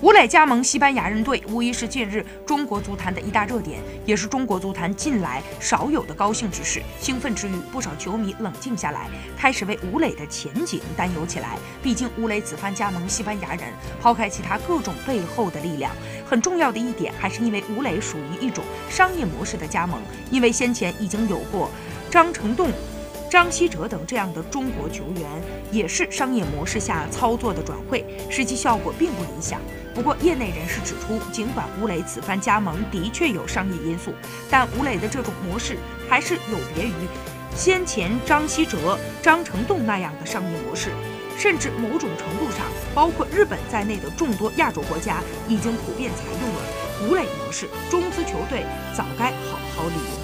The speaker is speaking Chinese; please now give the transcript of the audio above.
吴磊加盟西班牙人队，无疑是近日中国足坛的一大热点，也是中国足坛近来少有的高兴之事。兴奋之余，不少球迷冷静下来，开始为吴磊的前景担忧起来。毕竟吴磊此番加盟西班牙人，抛开其他各种背后的力量，很重要的一点还是因为吴磊属于一种商业模式的加盟，因为先前已经有过张成栋。张稀哲等这样的中国球员也是商业模式下操作的转会，实际效果并不理想。不过，业内人士指出，尽管吴磊此番加盟的确有商业因素，但吴磊的这种模式还是有别于先前张稀哲、张成栋那样的商业模式，甚至某种程度上，包括日本在内的众多亚洲国家已经普遍采用了吴磊模式，中资球队早该好好利用。